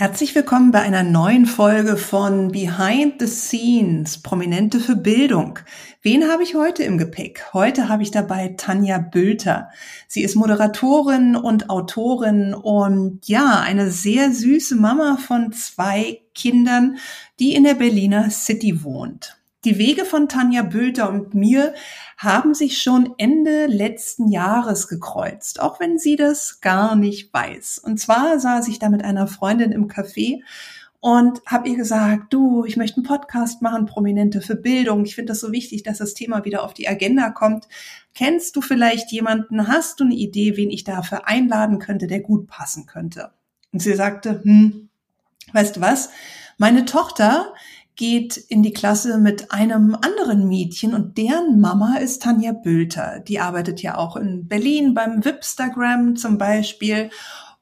Herzlich willkommen bei einer neuen Folge von Behind the Scenes, Prominente für Bildung. Wen habe ich heute im Gepäck? Heute habe ich dabei Tanja Bülter. Sie ist Moderatorin und Autorin und ja, eine sehr süße Mama von zwei Kindern, die in der Berliner City wohnt. Die Wege von Tanja Bülter und mir haben sich schon Ende letzten Jahres gekreuzt, auch wenn sie das gar nicht weiß. Und zwar saß ich da mit einer Freundin im Café und habe ihr gesagt, du, ich möchte einen Podcast machen, Prominente für Bildung. Ich finde das so wichtig, dass das Thema wieder auf die Agenda kommt. Kennst du vielleicht jemanden? Hast du eine Idee, wen ich dafür einladen könnte, der gut passen könnte? Und sie sagte, hm, weißt du was? Meine Tochter geht in die Klasse mit einem anderen Mädchen und deren Mama ist Tanja Bülter. Die arbeitet ja auch in Berlin beim Wipstagram zum Beispiel.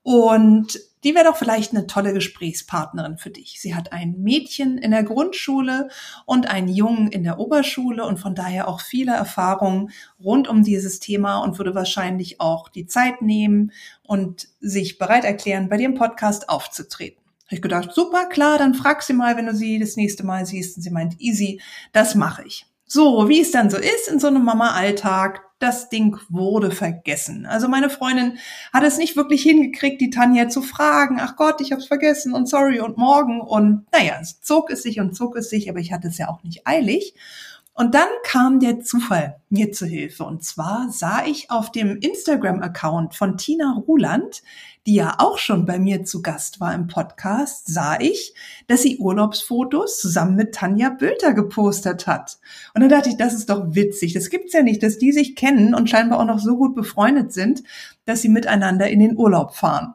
Und die wäre doch vielleicht eine tolle Gesprächspartnerin für dich. Sie hat ein Mädchen in der Grundschule und einen Jungen in der Oberschule und von daher auch viele Erfahrungen rund um dieses Thema und würde wahrscheinlich auch die Zeit nehmen und sich bereit erklären, bei dem Podcast aufzutreten. Habe ich gedacht, super, klar, dann frag sie mal, wenn du sie das nächste Mal siehst. Und sie meint, easy, das mache ich. So, wie es dann so ist in so einem Mama-Alltag, das Ding wurde vergessen. Also meine Freundin hat es nicht wirklich hingekriegt, die Tanja zu fragen, ach Gott, ich hab's vergessen und sorry und morgen. Und naja, es zog es sich und zog es sich, aber ich hatte es ja auch nicht eilig. Und dann kam der Zufall mir zu Hilfe. Und zwar sah ich auf dem Instagram-Account von Tina Ruland, die ja auch schon bei mir zu Gast war im Podcast, sah ich, dass sie Urlaubsfotos zusammen mit Tanja Bülter gepostet hat. Und dann dachte ich, das ist doch witzig. Das gibt's ja nicht, dass die sich kennen und scheinbar auch noch so gut befreundet sind, dass sie miteinander in den Urlaub fahren.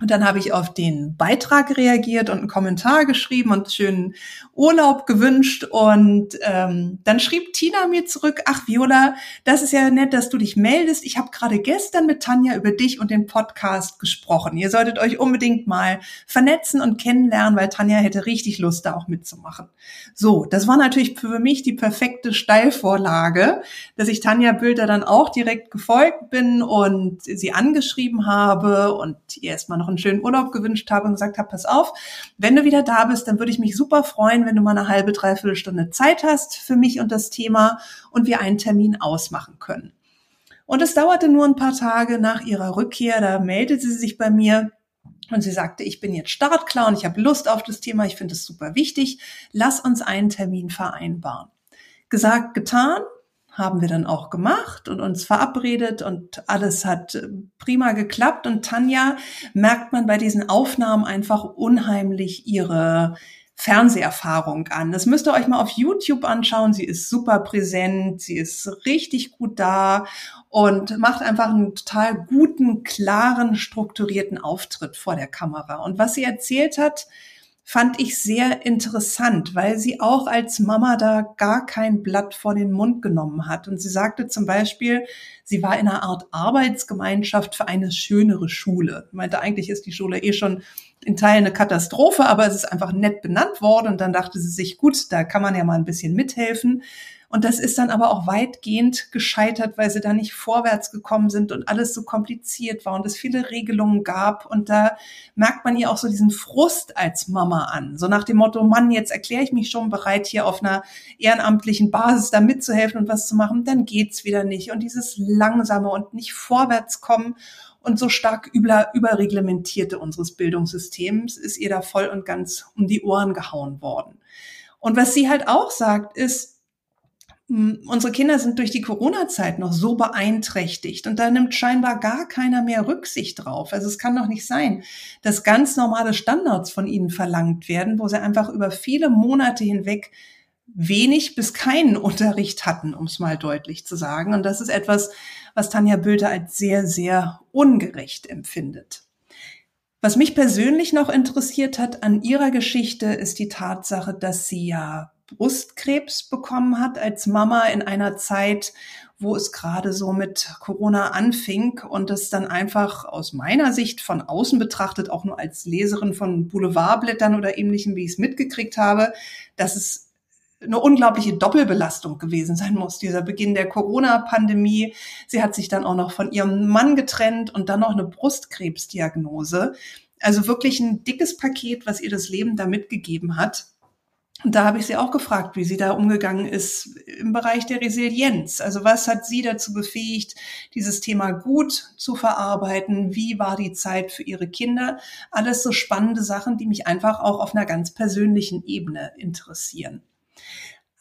Und dann habe ich auf den Beitrag reagiert und einen Kommentar geschrieben und schönen Urlaub gewünscht. Und ähm, dann schrieb Tina mir zurück, ach Viola, das ist ja nett, dass du dich meldest. Ich habe gerade gestern mit Tanja über dich und den Podcast gesprochen. Ihr solltet euch unbedingt mal vernetzen und kennenlernen, weil Tanja hätte richtig Lust, da auch mitzumachen. So, das war natürlich für mich die perfekte Steilvorlage, dass ich Tanja Bülter dann auch direkt gefolgt bin und sie angeschrieben habe und ihr erstmal noch einen schönen Urlaub gewünscht habe und gesagt habe, pass auf, wenn du wieder da bist, dann würde ich mich super freuen, wenn du mal eine halbe, dreiviertel Stunde Zeit hast für mich und das Thema und wir einen Termin ausmachen können. Und es dauerte nur ein paar Tage nach ihrer Rückkehr, da meldete sie sich bei mir und sie sagte, ich bin jetzt startklar und ich habe Lust auf das Thema, ich finde es super wichtig, lass uns einen Termin vereinbaren. Gesagt, getan, haben wir dann auch gemacht und uns verabredet und alles hat äh, prima geklappt. Und Tanja merkt man bei diesen Aufnahmen einfach unheimlich ihre Fernseherfahrung an. Das müsst ihr euch mal auf YouTube anschauen. Sie ist super präsent, sie ist richtig gut da und macht einfach einen total guten, klaren, strukturierten Auftritt vor der Kamera. Und was sie erzählt hat, fand ich sehr interessant, weil sie auch als Mama da gar kein Blatt vor den Mund genommen hat. Und sie sagte zum Beispiel, sie war in einer Art Arbeitsgemeinschaft für eine schönere Schule. Ich meinte, eigentlich ist die Schule eh schon in Teilen eine Katastrophe, aber es ist einfach nett benannt worden. Und dann dachte sie sich, gut, da kann man ja mal ein bisschen mithelfen. Und das ist dann aber auch weitgehend gescheitert, weil sie da nicht vorwärts gekommen sind und alles so kompliziert war und es viele Regelungen gab. Und da merkt man ihr auch so diesen Frust als Mama an. So nach dem Motto, Mann, jetzt erkläre ich mich schon bereit, hier auf einer ehrenamtlichen Basis da mitzuhelfen und was zu machen, dann geht's wieder nicht. Und dieses langsame und nicht vorwärts kommen und so stark über, überreglementierte unseres Bildungssystems ist ihr da voll und ganz um die Ohren gehauen worden. Und was sie halt auch sagt, ist, unsere Kinder sind durch die Corona-Zeit noch so beeinträchtigt und da nimmt scheinbar gar keiner mehr Rücksicht drauf. Also es kann doch nicht sein, dass ganz normale Standards von ihnen verlangt werden, wo sie einfach über viele Monate hinweg wenig bis keinen Unterricht hatten, um es mal deutlich zu sagen. Und das ist etwas, was Tanja Bülter als sehr, sehr ungerecht empfindet. Was mich persönlich noch interessiert hat an ihrer Geschichte, ist die Tatsache, dass sie ja Brustkrebs bekommen hat als Mama in einer Zeit, wo es gerade so mit Corona anfing und es dann einfach aus meiner Sicht von außen betrachtet, auch nur als Leserin von Boulevardblättern oder ähnlichem, wie ich es mitgekriegt habe, dass es eine unglaubliche Doppelbelastung gewesen sein muss, dieser Beginn der Corona-Pandemie. Sie hat sich dann auch noch von ihrem Mann getrennt und dann noch eine Brustkrebsdiagnose. Also wirklich ein dickes Paket, was ihr das Leben da mitgegeben hat. Und da habe ich sie auch gefragt, wie sie da umgegangen ist im Bereich der Resilienz. Also was hat sie dazu befähigt, dieses Thema gut zu verarbeiten? Wie war die Zeit für ihre Kinder? Alles so spannende Sachen, die mich einfach auch auf einer ganz persönlichen Ebene interessieren.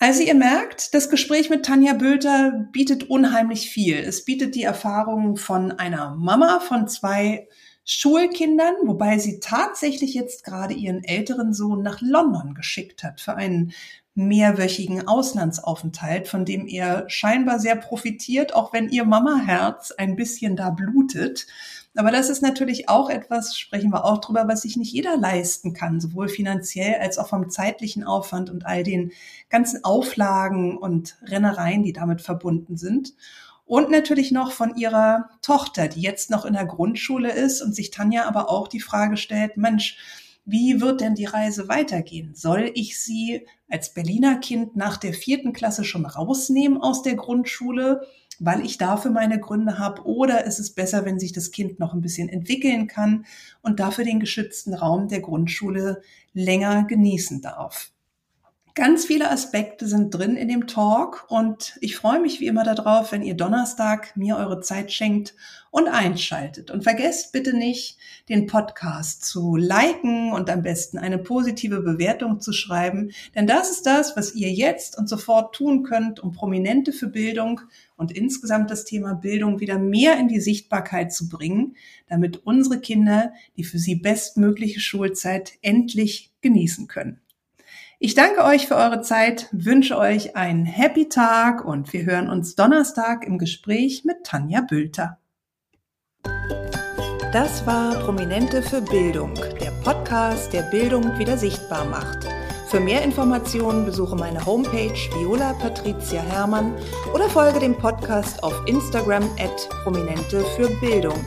Also ihr merkt, das Gespräch mit Tanja Bülter bietet unheimlich viel. Es bietet die Erfahrung von einer Mama von zwei Schulkindern, wobei sie tatsächlich jetzt gerade ihren älteren Sohn nach London geschickt hat für einen mehrwöchigen Auslandsaufenthalt, von dem er scheinbar sehr profitiert, auch wenn ihr Mamaherz ein bisschen da blutet. Aber das ist natürlich auch etwas, sprechen wir auch drüber, was sich nicht jeder leisten kann, sowohl finanziell als auch vom zeitlichen Aufwand und all den ganzen Auflagen und Rennereien, die damit verbunden sind. Und natürlich noch von ihrer Tochter, die jetzt noch in der Grundschule ist und sich Tanja aber auch die Frage stellt, Mensch, wie wird denn die Reise weitergehen? Soll ich sie als Berliner Kind nach der vierten Klasse schon rausnehmen aus der Grundschule, weil ich dafür meine Gründe habe? Oder ist es besser, wenn sich das Kind noch ein bisschen entwickeln kann und dafür den geschützten Raum der Grundschule länger genießen darf? Ganz viele Aspekte sind drin in dem Talk und ich freue mich wie immer darauf, wenn ihr Donnerstag mir eure Zeit schenkt und einschaltet. Und vergesst bitte nicht, den Podcast zu liken und am besten eine positive Bewertung zu schreiben, denn das ist das, was ihr jetzt und sofort tun könnt, um Prominente für Bildung und insgesamt das Thema Bildung wieder mehr in die Sichtbarkeit zu bringen, damit unsere Kinder die für sie bestmögliche Schulzeit endlich genießen können. Ich danke euch für eure Zeit, wünsche euch einen happy Tag und wir hören uns Donnerstag im Gespräch mit Tanja Bülter. Das war Prominente für Bildung, der Podcast, der Bildung wieder sichtbar macht. Für mehr Informationen besuche meine Homepage Viola Patricia Hermann oder folge dem Podcast auf Instagram at Prominente für Bildung.